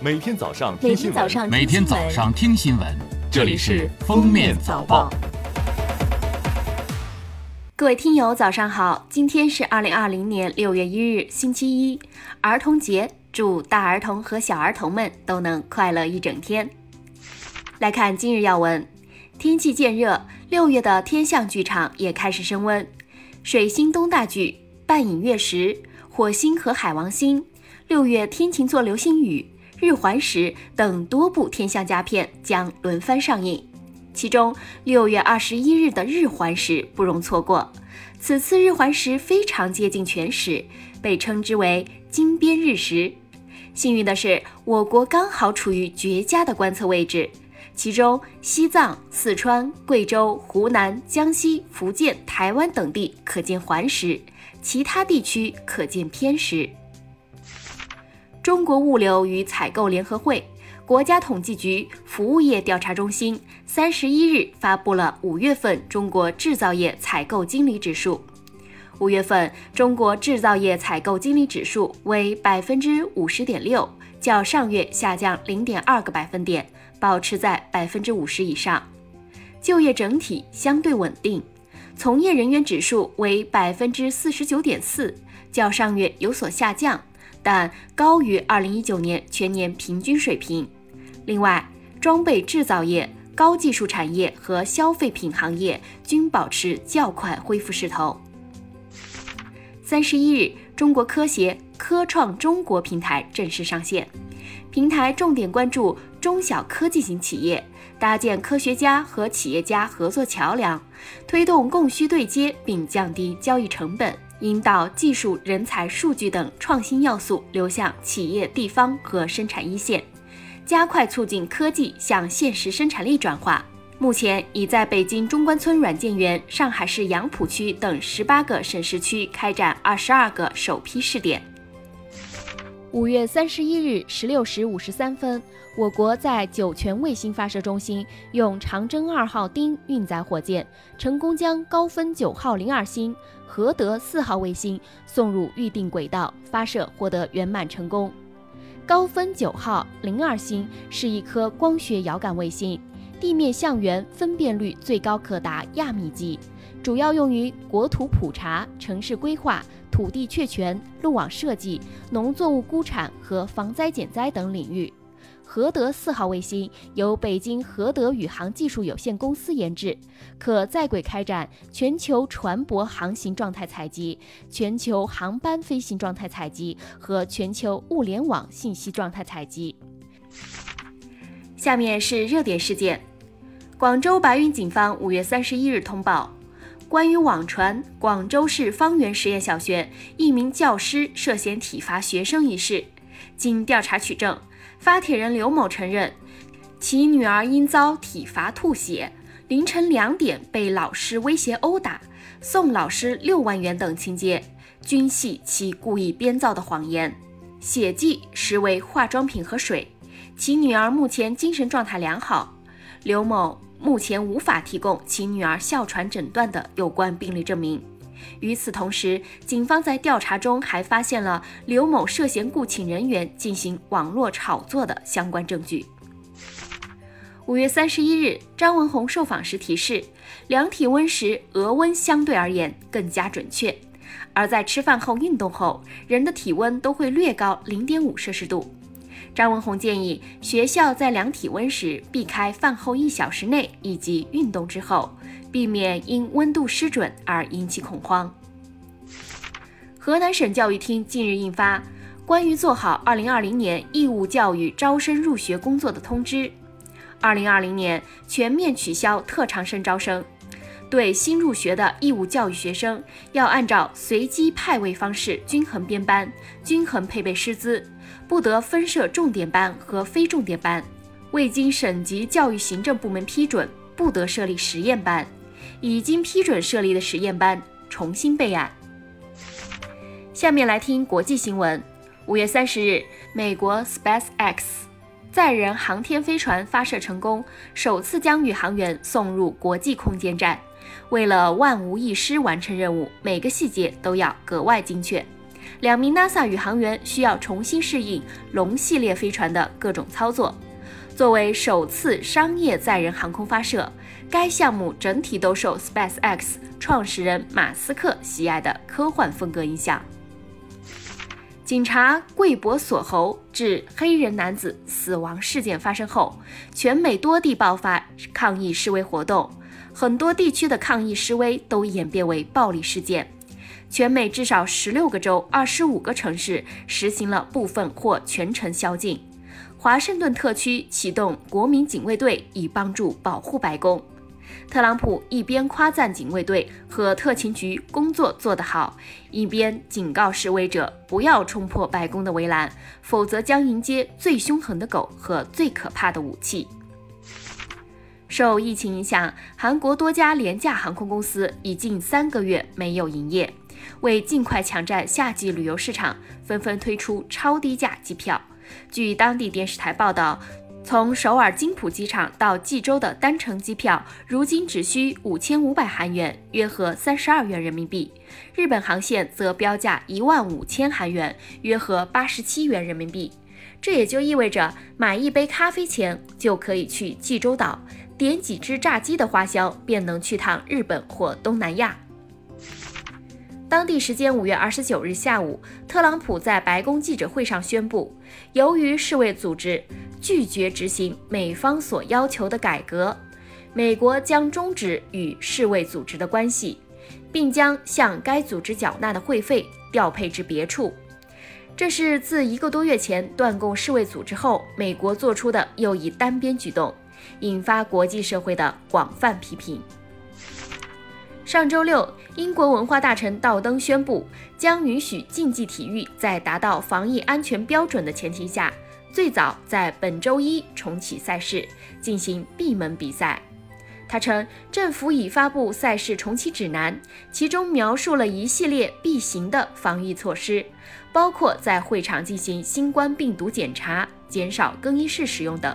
每天早上每听新闻，天早上每天早上听新闻，这里是封面早报。各位听友，早上好！今天是二零二零年六月一日，星期一，儿童节，祝大儿童和小儿童们都能快乐一整天。来看今日要闻：天气渐热，六月的天象剧场也开始升温。水星东大距、半影月食、火星和海王星、六月天琴座流星雨、日环食等多部天象佳片将轮番上映。其中，六月二十一日的日环食不容错过。此次日环食非常接近全食，被称之为“金边日食”。幸运的是，我国刚好处于绝佳的观测位置，其中西藏、四川、贵州、湖南、江西、福建、台湾等地可见环食，其他地区可见偏食。中国物流与采购联合会。国家统计局服务业调查中心三十一日发布了五月份中国制造业采购经理指数。五月份中国制造业采购经理指数为百分之五十点六，较上月下降零点二个百分点，保持在百分之五十以上。就业整体相对稳定，从业人员指数为百分之四十九点四，较上月有所下降，但高于二零一九年全年平均水平。另外，装备制造业、高技术产业和消费品行业均保持较快恢复势头。三十一日，中国科协科创中国平台正式上线，平台重点关注中小科技型企业，搭建科学家和企业家合作桥梁，推动供需对接并降低交易成本，引导技术人才、数据等创新要素流向企业、地方和生产一线。加快促进科技向现实生产力转化。目前已在北京中关村软件园、上海市杨浦区等十八个省市区开展二十二个首批试点。五月三十一日十六时五十三分，我国在酒泉卫星发射中心用长征二号丁运载火箭，成功将高分九号零二星、和德四号卫星送入预定轨道，发射获得圆满成功。高分九号零二星是一颗光学遥感卫星，地面相源分辨率最高可达亚米级，主要用于国土普查、城市规划、土地确权、路网设计、农作物估产和防灾减灾等领域。和德四号卫星由北京和德宇航技术有限公司研制，可在轨开展全球船舶航行状态采集、全球航班飞行状态采集和全球物联网信息状态采集。下面是热点事件：广州白云警方五月三十一日通报，关于网传广州市方圆实验小学一名教师涉嫌体罚学生一事，经调查取证。发帖人刘某承认，其女儿因遭体罚吐血，凌晨两点被老师威胁殴打，送老师六万元等情节，均系其故意编造的谎言。血迹实为化妆品和水，其女儿目前精神状态良好。刘某目前无法提供其女儿哮喘诊断的有关病例证明。与此同时，警方在调查中还发现了刘某涉嫌雇请人员进行网络炒作的相关证据。五月三十一日，张文红受访时提示，量体温时额温相对而言更加准确，而在吃饭后、运动后，人的体温都会略高零点五摄氏度。张文宏建议学校在量体温时避开饭后一小时内以及运动之后。避免因温度失准而引起恐慌。河南省教育厅近日印发《关于做好2020年义务教育招生入学工作的通知》，2020年全面取消特长生招生，对新入学的义务教育学生要按照随机派位方式均衡编班、均衡配备师资，不得分设重点班和非重点班，未经省级教育行政部门批准，不得设立实验班。已经批准设立的实验班重新备案。下面来听国际新闻。五月三十日，美国 SpaceX 载人航天飞船发射成功，首次将宇航员送入国际空间站。为了万无一失完成任务，每个细节都要格外精确。两名 NASA 宇航员需要重新适应龙系列飞船的各种操作。作为首次商业载人航空发射，该项目整体都受 SpaceX 创始人马斯克喜爱的科幻风格影响。警察贵博锁喉致黑人男子死亡事件发生后，全美多地爆发抗议示威活动，很多地区的抗议示威都演变为暴力事件。全美至少十六个州、二十五个城市实行了部分或全城宵禁。华盛顿特区启动国民警卫队以帮助保护白宫。特朗普一边夸赞警卫队和特勤局工作做得好，一边警告示威者不要冲破白宫的围栏，否则将迎接最凶狠的狗和最可怕的武器。受疫情影响，韩国多家廉价航空公司已近三个月没有营业。为尽快抢占夏季旅游市场，纷纷推出超低价机票。据当地电视台报道。从首尔金浦机场到济州的单程机票，如今只需五千五百韩元，约合三十二元人民币。日本航线则标价一万五千韩元，约合八十七元人民币。这也就意味着买一杯咖啡钱就可以去济州岛，点几只炸鸡的花销便能去趟日本或东南亚。当地时间五月二十九日下午，特朗普在白宫记者会上宣布，由于世卫组织。拒绝执行美方所要求的改革，美国将终止与世卫组织的关系，并将向该组织缴纳的会费调配至别处。这是自一个多月前断供世卫组织后，美国做出的又一单边举动，引发国际社会的广泛批评。上周六，英国文化大臣道登宣布，将允许竞技体育在达到防疫安全标准的前提下。最早在本周一重启赛事，进行闭门比赛。他称，政府已发布赛事重启指南，其中描述了一系列必行的防疫措施，包括在会场进行新冠病毒检查、减少更衣室使用等。